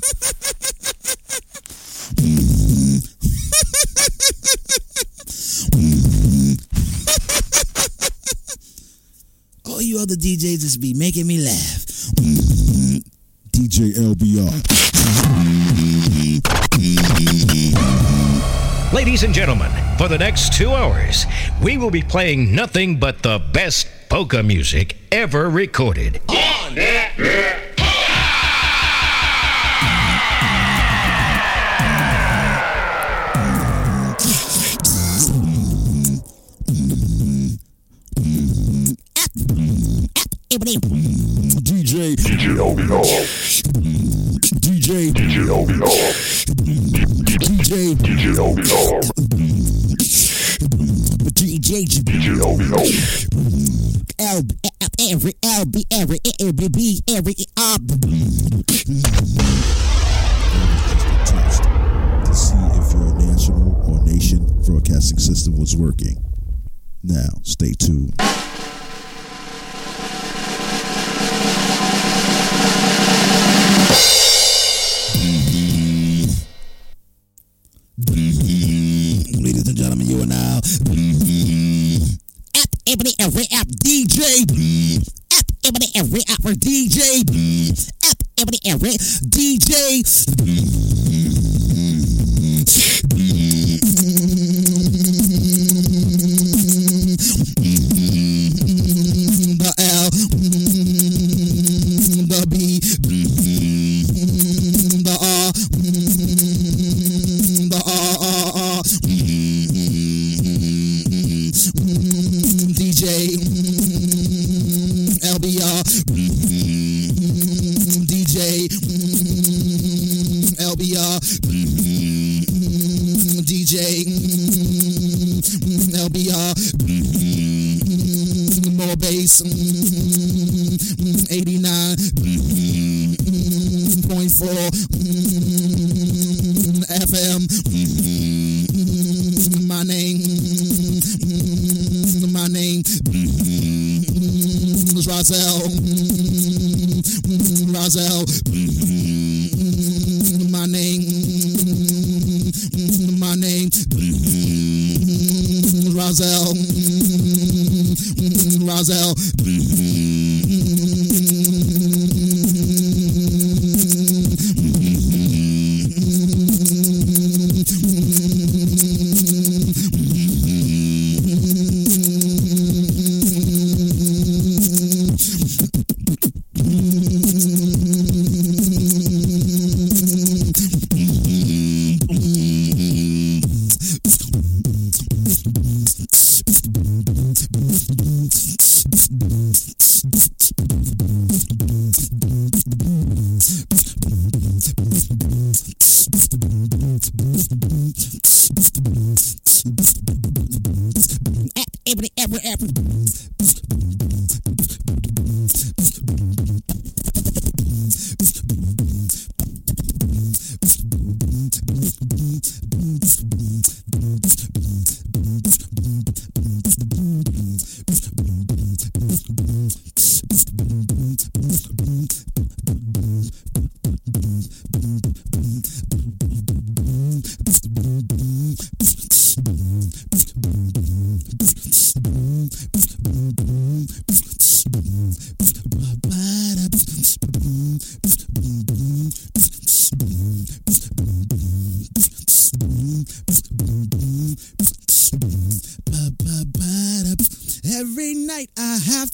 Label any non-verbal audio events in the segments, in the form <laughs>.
<laughs> All you other DJs just be making me laugh. DJ LBR. Ladies and gentlemen, for the next two hours, we will be playing nothing but the best polka music ever recorded. DJ. DJ. DJ. DJ. DJ DJ every L B every every B every test to see if your national or nation broadcasting system was working. Now, stay tuned. LBR DJ LBR more bass. 89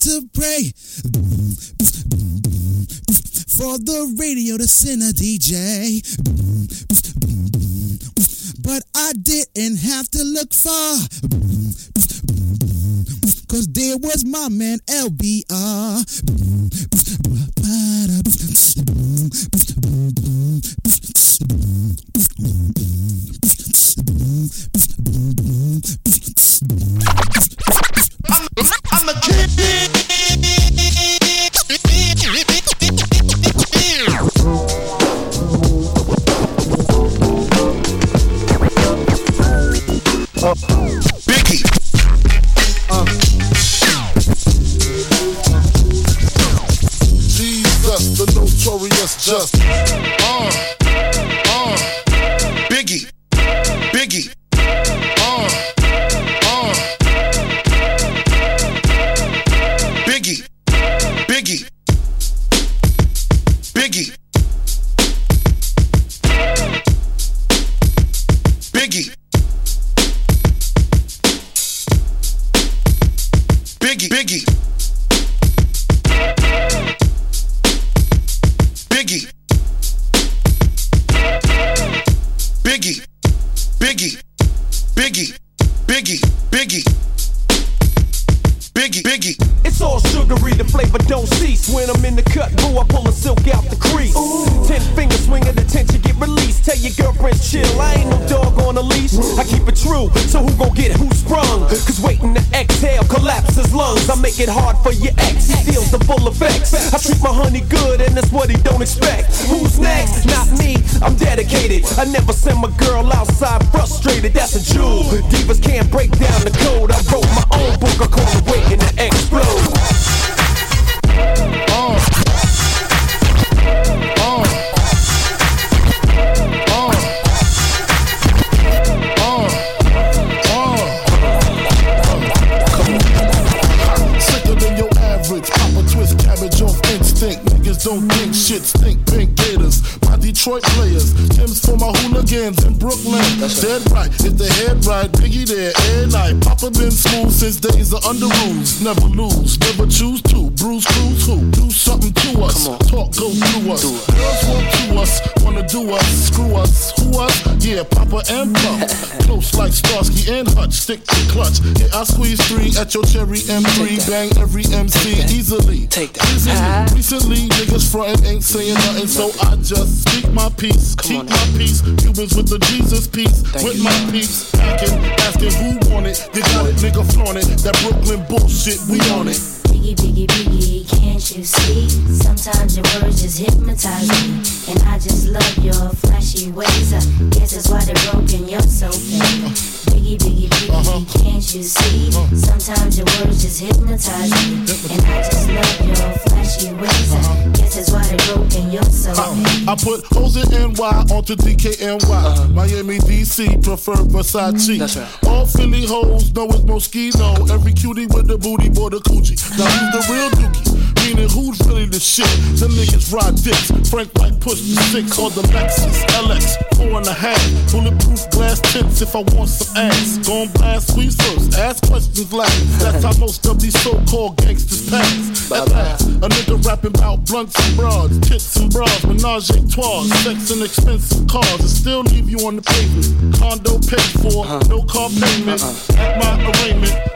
to pray for the radio to send a DJ. But I didn't have to look far. Cause there was my man LBR. I'm a kid. Just. Frustrated, that's a jewel. Divas can't break down the code. I wrote my own book, I call it since days of under rules. Never lose. Never choose to. Bruise, cruise, who? Do something to us. Talk, go through us. Girls want to us. Wanna do us. Screw us. Who us? Yeah, Papa and Pump. Close <laughs> like Starsky and Hutch. Stick clutch. Yeah, I squeeze three at your cherry M3. Bang every MC easily. Take that. Easily. Recently, niggas frontin' ain't saying nothing, so I just speak my peace. Keep on my peace. Cubans with the Jesus piece. with you, my man. peeps. Packing, asking who want it. They got it, nigga flaunt it. That Brooklyn bullshit, we on it. Biggie, biggie, biggie, can't you see? Sometimes your words just hypnotize me. And I just love your flashy ways. I guess that's why they're broken, you're so fake. Biggie, biggie, biggie, uh-huh. can't you see? Uh-huh. Sometimes your words just hypnotize me. And I just love your flashy ways. I uh-huh. guess that's why they're broken, you're so uh, fake. I put hoes in NY onto DKNY. Miami, DC, prefer Versace. That's right. All Philly hoes know it's Moschino. Every cutie with the booty, boy, the Coogi. Now <laughs> who's the real dookie? Meaning who's really the shit? The niggas ride dicks. Frank White push the six on the Lexus LX, four and a half. Bulletproof glass tips if I want some ass. Gon' blast first, ask questions last. That's how most of these so-called gangsters pass. At last, a nigga rapping about blunts and broads, tits and bras, menage a trois, sex and expensive cars, and still leave you on the pavement. Condo paid for, uh-huh. no car payment. Uh-uh. At my arraignment,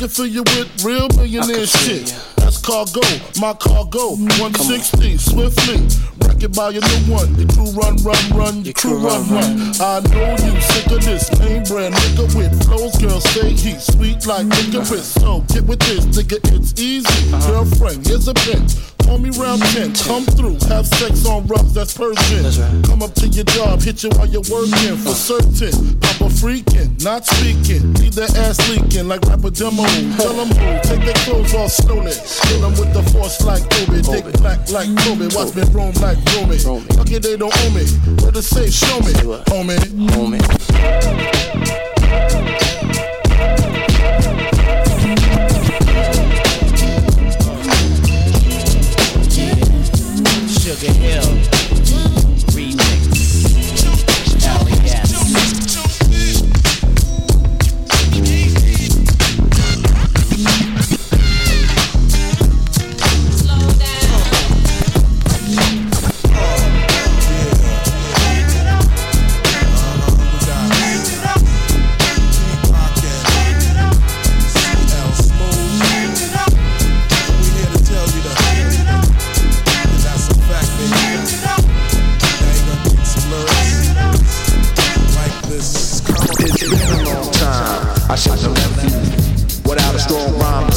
I can fill you with real millionaire I can feel shit. That's cargo, my cargo, 160, swiftly. Wreck it by your new one. Your crew run, run, run, your crew run, run. I know you sick of this name brand nigga with flows. Girls say he's sweet like licorice. So get with this, nigga, it's easy. Uh-huh. Girlfriend, here's a pin. Call me round 10, come through, have sex on rough, that's Persian. Come up to your job, hit you while you're working for uh-huh. certain. Papa freaking, not speaking. Leave that ass leaking like rapper demo. Tell them who, take their clothes off slowly. Kill them with the force like Obi. Dick black like Kobe. Watch me roam like Romy. Romy. Lucky they don't owe me. Where the safe, show me. Homie. Homie. Sugar Hill strong rhyme.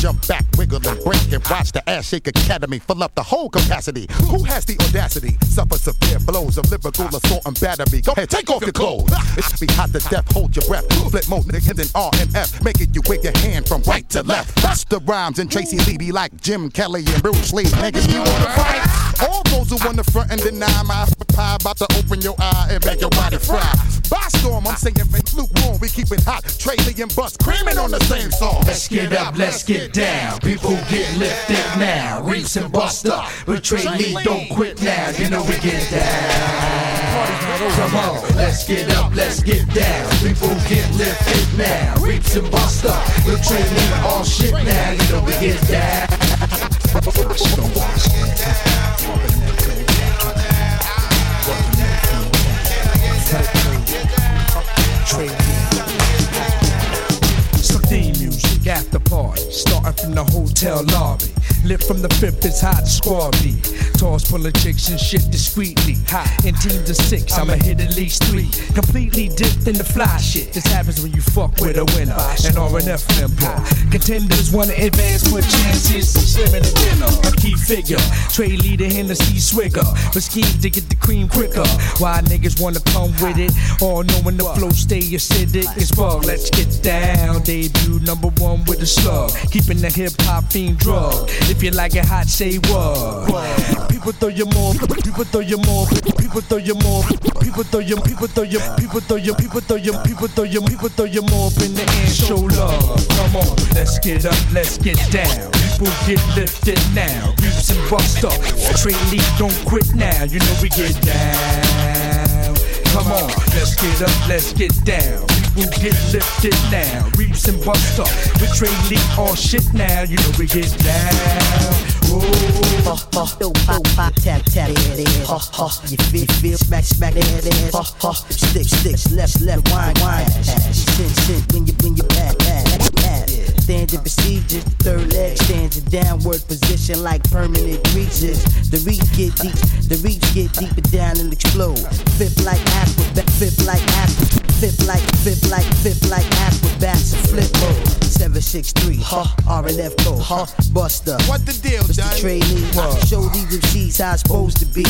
Jump back, wiggle and break. Watch the ass shake academy fill up the whole capacity. Who has the audacity? Suffer severe blows of lyrical assault and battery. Go ahead, take off your clothes. It's be hot to death, hold your breath. Flip mode, niggas in R and F, making you wig your hand from right to left. Busta Rhymes and Tracey Lee be like Jim Kelly and Bruce Lee. Niggas, you wanna fight? All those who want the front and deny my pie about to open your eye and make your body fry. By storm, I'm saying lukewarm, we keep it hot. Trey Lee and Bust creaming on the same song. Let's get up, let's get down. People get lifted now. Reefs and bust up. Betray me, don't quit now. You know we get down. Come on, let's get up, let's get down. People get lifted now. Reefs and bust up. Betray me, all shit now. You know we get down. Theme music after party, starting from the hotel lobby. Lit from the fifth is hot squad beat. Toss full of chicks and shit discreetly. In teams of six, I'ma hit at least three. Completely dipped in the fly shit. This happens when you fuck with a winner. An R&F member. Contenders wanna advance, put chances. Slim in the dinner. A key figure. Trade leader, Hennessy swigger. But scheme to get the cream quicker. Why niggas wanna come with it? All knowing the flow stay acidic. It's bug. Let's get down. Debut number one with a slug. Keeping the hip hop fiend drug. If you like it hot, say what? People throw you more. People throw you more. People throw you more. People throw you. People throw you. People throw you. People throw you. People throw you. People throw you more up in the air. Show love. Come on, let's get up. Let's get down. People get lifted now. Reeps and bust up. Trade lead, don't quit now. You know we get down. Come on, let's get up, let's get down. People get lifted now. Reeps and bust up. Betray lead all shit now. You know we get down. Ha ha, do pop pop tap tap. Ha ha, you feel feel smack smack. Ha ha, stick sticks left left wine wine. Sin sin when you when you pass pass. Standing procedure, third leg stands in downward position like permanent creases. The reach get deep, the reach get deeper down and explode. Fifth like acrobat, fifth like acrobat, fifth like fifth like fifth like acrobats. Flip mode. Seven six three, ha R and F code, huh? Buster. What the deal, Mr. Johnny? Trainee, show these MCs how it's supposed to be.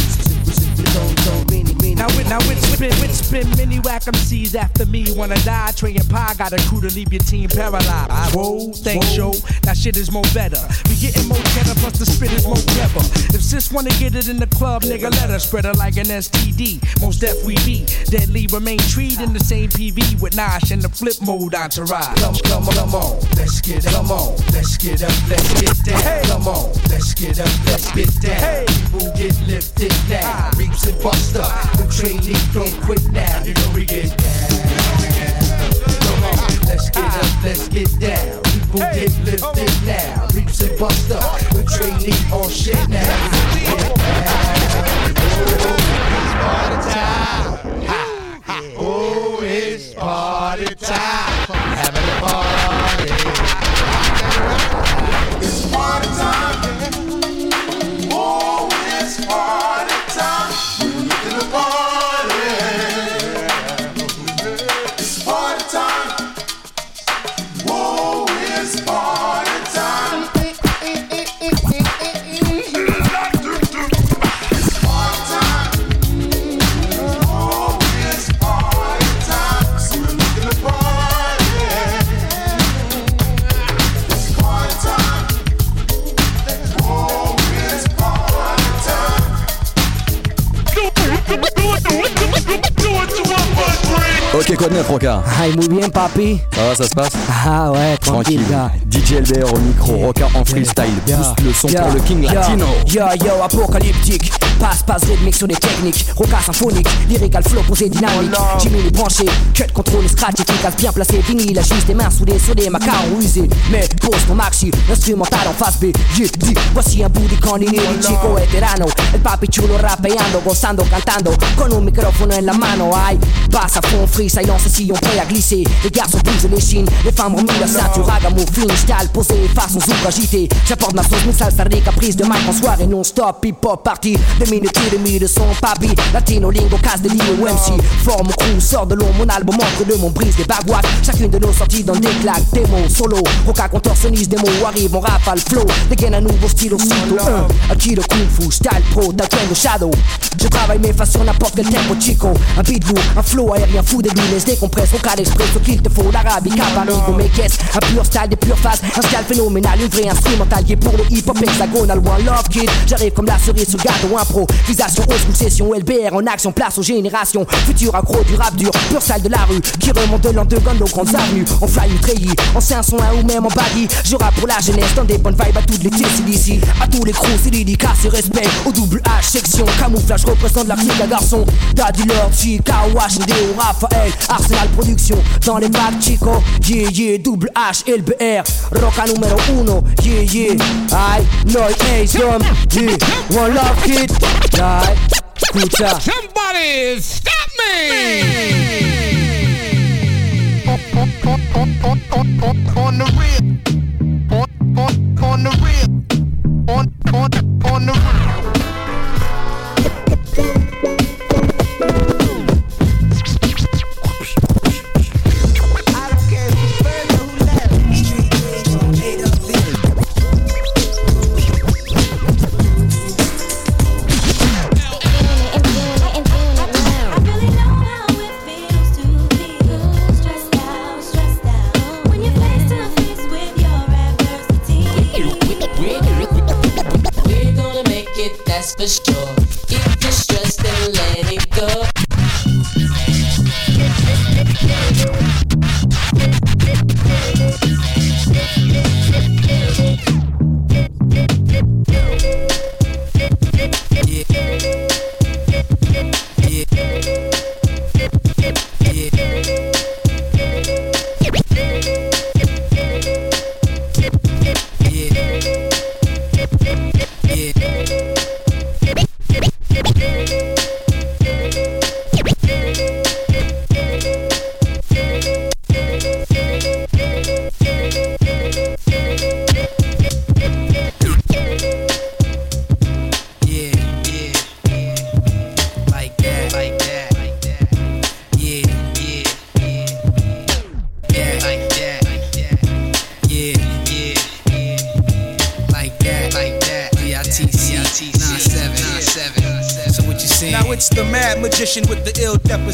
Don't don't mean mean. Now with now with spin with spin many whack MCs after me wanna die. Trey and Pie got a crew to leave your team paralyzed. Whoa, thanks yo. That shit is more better. We getting more cheddar plus the spit is more clever. If sis wanna get it in the club, nigga, let her spread her like an STD. Most deaf we be. Deadly remain treed in the same PV with Nosh and the flip mode entourage. Come, come, come on, let's get up, come on, let's get up, let's get down. Come on, let's get up, let's get down. People get lifted now, reaps and bust up. The train lead, don't quit now. You know we get down. Come on, let's get up, let's get down. People get lifted now, reaps and bust up. The train lead, all shit now. Ok, code 9, Roca? Ay, muy bien, papi. Ça va, ça se passe? Ah ouais, tranquille, gars. DJ LBR au micro, Roca en freestyle. Booste le son pour le King Latino. Yo, yo, apocalyptique. Passe, passe rythmique sur des techniques. Roca symphonique, lyrical flow posé dynamique. Jimmy les branchés, cut, contrôle, scratch, efficace, bien placé. Vinyle, juste des mains soudées sur des macarons usés. Mais pose ton maxi, instrumental en face B. Yeah, dis, voici un bout di conini di chico veterano. El papi chulo rapeando, gozando, cantando. Con un microfono en la mano, ay. Passe à fond, free, silence, sillon prêt à glisser. Les garçons bougent les chines, les femmes remuent la ceinture. Ragamuffin, style posé, façon zouk agité. J'apporte ma sauce, mixage, salsa, caprice de mic en soirée non-stop. Hip-hop party, des minutes et demi de son papi. Latino, lingo, casse des lignes MC. Forme crew, sort de l'eau, mon album entre deux, mon brise des bagouacs. Chacune de nos sorties dans des claques, démons, solo. Roca contorsionniste, des mots arrivent, on rafale, flow. Dégaine un nouveau style aussitôt. Un, un kilo kung fu, style pro, taekwondo shadow. Je travaille mes faces sur n'importe quel tempo, chico. Un beat lourd, un flow aérien fou des se décompresse, vocal express, ce qu'il te faut, l'arabica, parigo, mes caisses. Un pur style, des pures phases, un style phénoménal, une vraie instrumentale qui est pour le hip-hop hexagonal. One love kid, j'arrive comme la cerise sur le gâteau, impro. Visation, haute school session, LBR en action, place aux générations. Futur accro du rap dur, pur style de la rue, qui remonte de l'an de grandes avenues. On fly ou treillis, en 500 ou même en baggy. Je pour la jeunesse, dans des bonnes vibes à toutes les TC d'ici. À tous les crews, c'est dédicace et respect. Au double H, section, camouflage, représente l'Afrique à garçon. Daddy Lord, Chica, Ndeo, Raphaël, Arsenal Production. Dans les bacs, Chico, yeah, yeah, double H, LBR. Roca numéro uno, yeah, yeah. Aïe, Noy, Ace, yeah. One love kid, aïe. Escucha. Somebody stop me! On the real, on, on, on the real, on, on, on the real.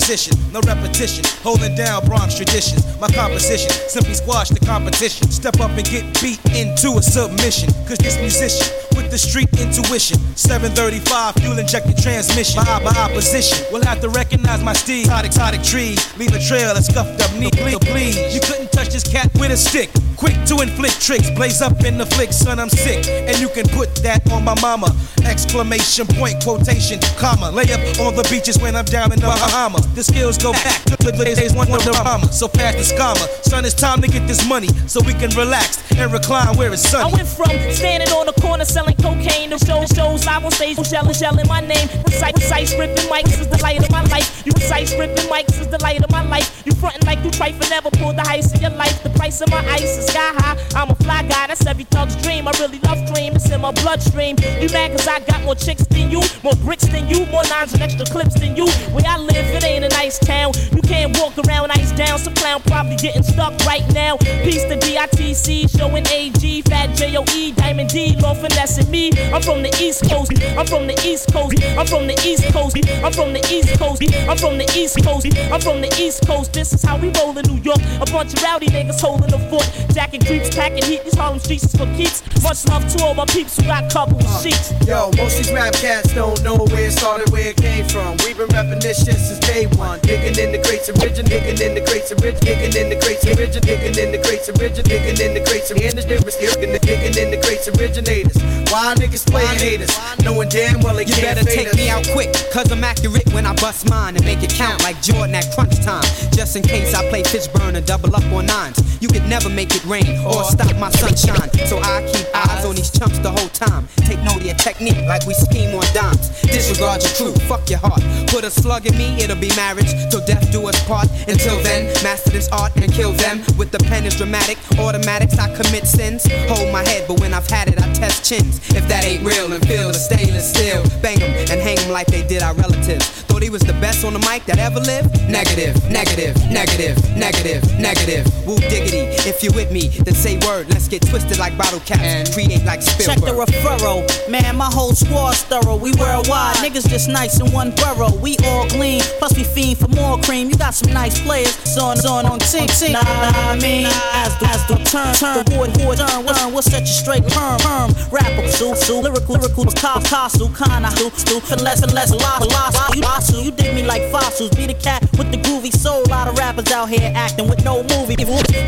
Ill deposition. No repetition, holding down Bronx traditions. My composition simply squash the competition. Step up and get beat into a submission. Cause this musician with the street intuition. 735 fuel injected transmission. My, my opposition will have to recognize my steed. Exotic, exotic tree, leave a trail of scuffed up. Please, please, you couldn't touch this cat with a stick. Quick to inflict tricks, blaze up in the flick, son, I'm sick. And you can put that on my mama. Exclamation point, quotation, comma. Lay up on the beaches when I'm down in the Bahamas. The skills go back to the days one of the Bahama. So pass the scammer. Son, it's time to get this money so we can relax and recline where it's sunny. I went from standing on the corner selling cocaine to show shows live on stage, shelling, shelling my name. Recite, recite, ripping mics is the light of my life. You recite, ripping mics is the light of my life. You frontin' like you trifle, never pulled the heist your life. The price of my ice is sky high. I'm a fly guy, that's every thug's dream. I really love dream, it's in my bloodstream. You mad cause I got more chicks than you, more bricks than you, more nines and extra clips than you. Where I live, it ain't a nice town. You can't walk around ice down. Some clown probably getting stuck right now. Peace to DITC, showing AG, Fat JOE, Diamond D, Law finessing me. I'm from the East Coast, I'm from the East Coast, I'm from the East Coast. I'm from the East Coast. I'm from the East Coast. I'm from the East Coast. This is how we roll in New York. A bunch of niggas holding the fort. Jacking creeps, packing heat. These Harlem streets is for keeps. Much love to all my peeps who got couple with sheets. Uh, yo, most these rap cats don't know where it started, where it came from. We've been repping this shit since day one. Digging in the crates, origin, digging in the crates, origin, digging in the crates, origin, digging in the crates, origin, digging in the crates, and the digging in the digging in the crates, originators. Why niggas play haters, knowing damn well they You can't better take us. me out quick, cause I'm accurate when I bust mine and make it count like Jordan at crunch time. Just in case I play Fishburne and double up on nines. You could never make it rain or stop my sunshine. So I keep eyes on these chumps the whole time. Take note of your technique like we scheme on dimes. Disregard your crew, fuck your heart. Put a slug in me, it'll be marriage. Till death do us part. Until then, master this art and kill them. With the pen is dramatic, automatics, I commit sins. Hold my head, but when I've had it, I test chins. If that ain't real, and feel the stainless steel. Bang 'em and hang 'em like they did our relatives. Thought he was the best on the mic that ever lived? Negative, negative, negative, negative, negative. Woo diggity. If you're with me, then say word. Let's get twisted like bottle caps. Create like Check the Spielberg. referral. Man, my whole squad's thorough. We worldwide. Niggas just nice in one borough. We all clean. Plus we fiend for more cream. You got some nice players. On on on team team. Nah, I mean, as the as the turn turn boy boy turn what's we'll set you straight perm perm. Rapper su su lyrical lyrical cop castle kinda stu stu finesse finesse lost lost you lost you dig me like fossils. Be the cat with the groovy soul. A lot of rappers out here acting with no movie.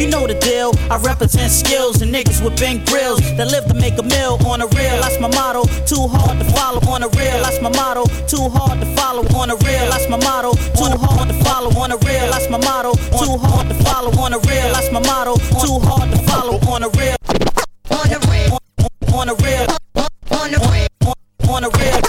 You know the deal. I represent skills and niggas with big grills that live to make a meal on a real. That's my motto. Too hard to follow on a real. That's my motto. Too hard to follow on a real. That's my motto. Too hard to follow on a real. That's my motto. Too hard to follow on a real. That's my motto. Too hard to follow on a real. On a real. On a real. On a real. On a real.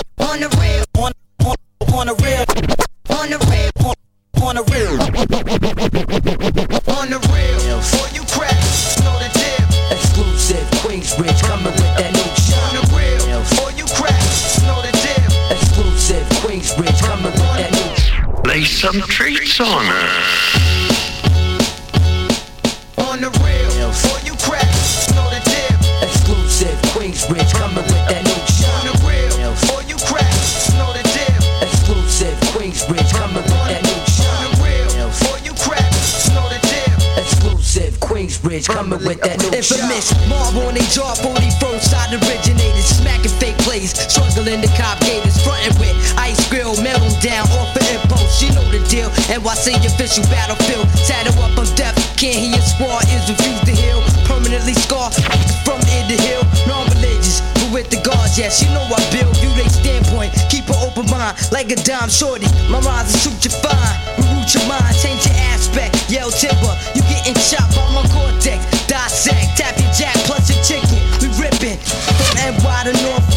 Some treats on her. On the real, before you crack, know the deal. Exclusive Queensbridge coming with that new shit. On the real, before you crack, know the deal. Exclusive Queensbridge coming with that new shit. On the real, before you crack, know the deal. Exclusive Queensbridge coming with that new Infamous Marv on they jaw, 41st side originated. Smacking fake plays, struggling to cop gators. Frontin' with ice grill, melt 'em down off deal. NYC official battlefield. Tatted up, I'm. Can't hear squad is refused to heal. Permanently scarred from ear to heel. Non religious, but with the guards, yes. You know I build. View they standpoint. Keep an open mind like a dime shorty. My rhymes will shoot you fine. Reroute your mind, change your aspect. Yell timber, you getting chopped by my cortex. Dissect, tap your jack plus your chicken. We ripping from NY to North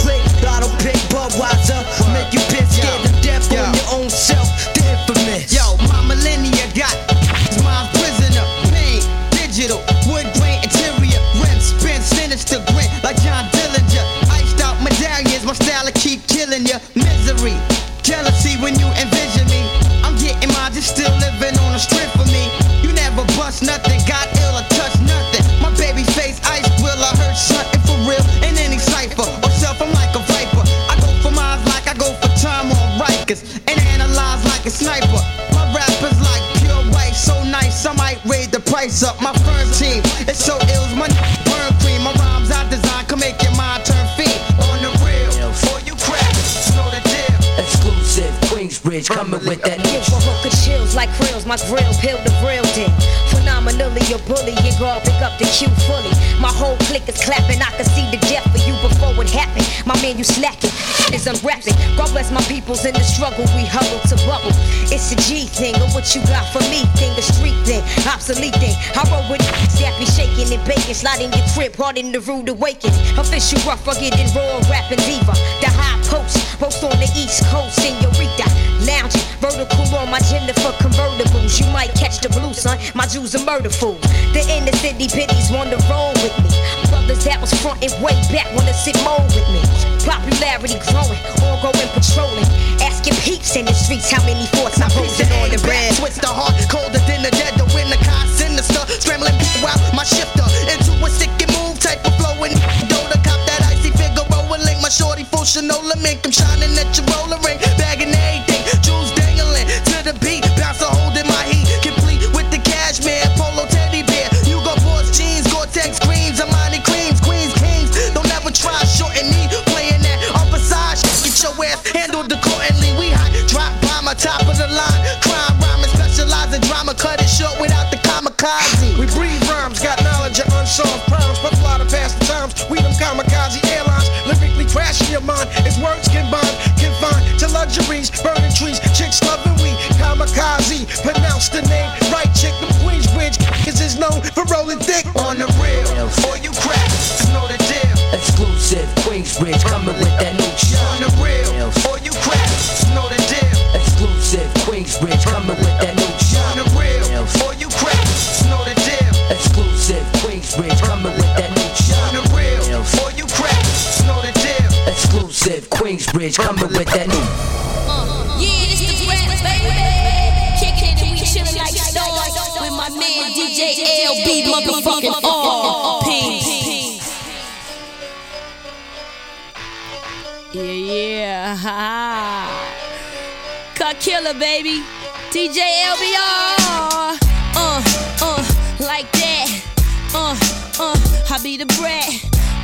huddle to bubble. It's a G thing, or what you got for me thing, a street thing, obsolete thing. I roll with be shaking and baking, sliding your crib, hard in the rude awakening. Official rough, rugged and raw, rapping diva. The high post, post on the east coast, senorita. Lounging, vertical on my Jennifer convertibles. You might catch the blue, son. My Jews are murder fools. The inner city biddies want to roll with me. Brothers that was frontin' way back wanna sit more with me. Popularity growing, all going patrolling. Asking peeps in the streets how many forts I'm posting on the brand. Twist the heart colder than the dead. The winter kind sinister. Scrambling while my shifter into a stick and move type of flowing. To cop that icy figure rolling. Link my shorty full mink. I'm shining at your roller ring. Bagging A top of the line. Crime rhyming, specialize in drama. Cut it short without the kamikaze. We breathe rhymes, got knowledge of unsolved crimes. But fly to past the times. We them kamikaze airlines. Lyrically crashing your mind. As words combine, confined to luxuries. Killer, baby. DJ LBR. Uh, uh, like that. Uh, uh, I be the brat.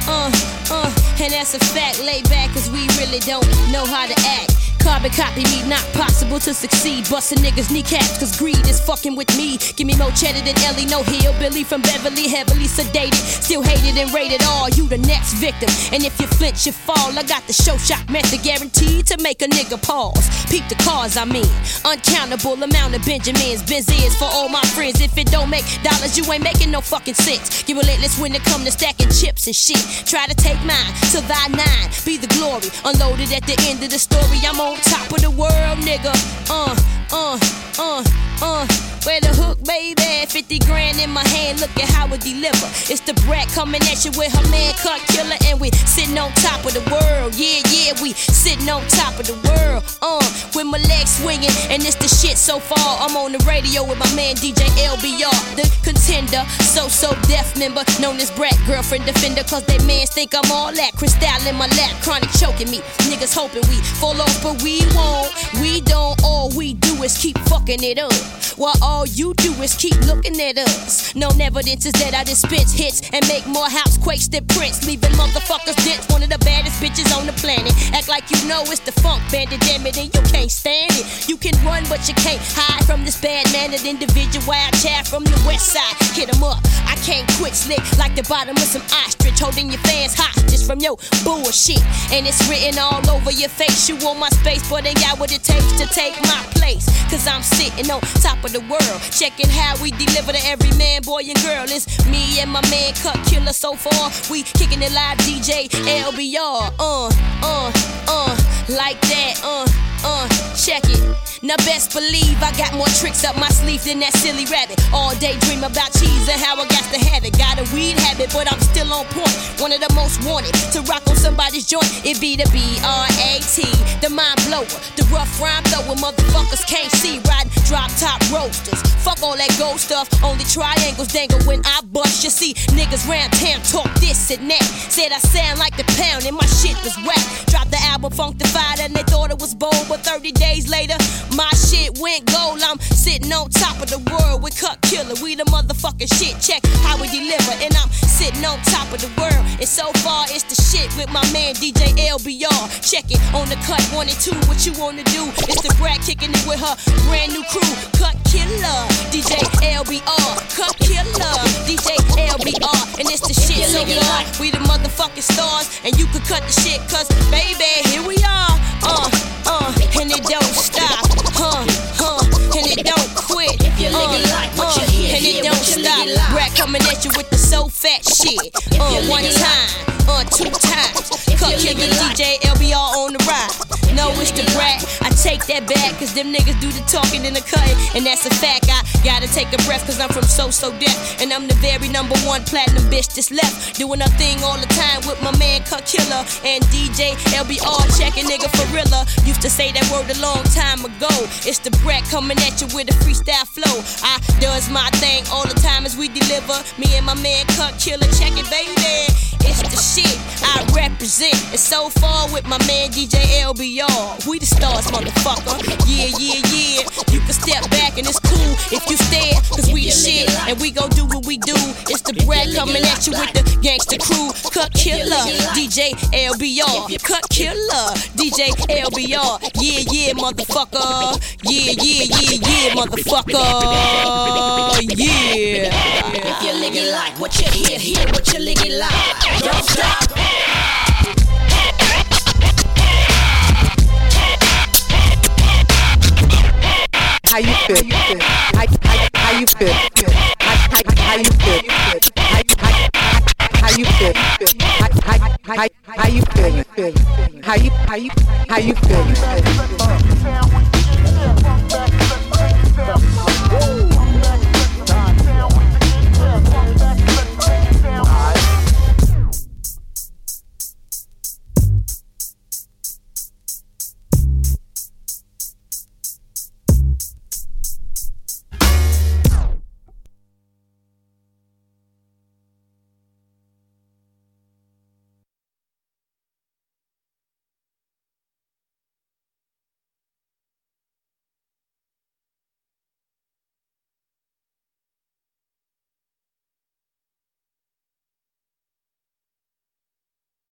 Uh, uh, and that's a fact. Lay back, cause we really don't know how to act. Carbon copy me, not possible to succeed. Busting niggas kneecaps, cause greed is fucking with me. Give me more cheddar than Ellie, no hillbilly from Beverly, heavily sedated. Still hated and rated all, you the next victim. And if you flinch, you fall. I got the show shot method guaranteed to make a nigga pause. Peep the cars, I mean. Uncountable amount of Benjamins, Benzies for all my friends. If it don't make dollars, you ain't making no fucking sense. Get relentless when it come to stacking chips and shit. Try to take mine, till thy nine be the glory. Unloaded at the end of the story, I'm on top of the world, nigga. Uh, uh, uh, uh. Where the hook, baby? 50 grand in my hand, look at how it deliver. It's the brat coming at you with her man Cut Killer, and we sitting on top of the world. Yeah, yeah, we sitting on top of the world. Uh, with my legs swinging, and it's the shit so far. I'm on the radio with my man DJ LBR, the contender. So, so deaf member, known as brat girlfriend defender, cause they mans think I'm all that. Crystal in my lap, chronic choking me. Niggas hoping we fall off, but we won't. We don't, all we do is keep fucking it up. While all you do is keep looking at us. No evidence is that I dispense hits and make more house quakes than Prince. Leaving motherfuckers dense. One of the baddest bitches on the planet. Act like you know it's the funk bandit, damn it, and you can't stand it. You can run, but you can't hide from this bad mannered individual. Wild child from the west side. Hit 'em up. I can't quit slick like the bottom of some ostrich. Holding your fans hostage from your bullshit. And it's written all over your face. You want my space, but ain't got what it takes to take my place. Cause I'm sitting on top of the world. Checking how we deliver to every man, boy, and girl. It's me and my man Cut Killer so far. We kicking it live, DJ LBR. Uh, uh, uh, like that. Uh, uh, check it. Now best believe I got more tricks up my sleeve than that silly rabbit. All day dream about cheese and how I got to have it. Got a weed habit, but I'm still on point. One of the most wanted to rock on somebody's joint. It be the B-R-A-T, the mind blower, the rough rhyme thrower. Motherfuckers can't see riding drop top roasters. Fuck all that gold stuff, only triangles dangle when I bust. You see niggas round town talk this and that. Said I sound like the pound and my shit was whack. Dropped the album Funkdafied and they thought it was bold, but 30 days later, my shit went gold. I'm sitting on top of the world with Cut Killer. We the motherfucking shit. Check how we deliver, and I'm sitting on top of the world. And so far, it's the shit with my man DJ LBR. Check it on the cut one and two. What you wanna do? It's the brat kicking it with her brand new crew. Cut Killer, DJ LBR. Cut Killer, DJ LBR. And it's the shit so far. We the motherfucking stars, and you could cut the shit, cause baby, here we are. Uh, uh, and it don't stop. Huh, huh, and it don't quit. Uh, uh, and it don't stop. Brat coming at you with the so fat shit. Uh, one time, uh, two times. That back, cause them niggas do the talking in the cutting. And that's a fact. I gotta take a breath, cause I'm from So So Def. And I'm the very number one platinum bitch that's left. Doing a thing all the time with my man Cut Killer and DJ LBR checking nigga for realer. Used to say that word a long time ago. It's the brat coming at you with a freestyle flow. I does my thing all the time as we deliver. Me and my man Cut Killer, check it, baby. It's the shit I represent. And so far with my man DJ LBR. We the stars, motherfucker. Yeah, yeah, yeah. You can step back and it's cool if you stare. Cause we the shit and we gon' do what we do. It's the rap coming at you with the gangster crew. Cut killer, DJ LBR. Cut killer, DJ LBR. Yeah, yeah, motherfucker. Yeah, yeah, yeah, yeah, motherfucker. Yeah. If you lick it like what you hear, hear what you lick it like. Don't stop. How, you feel? How you how you how you feel?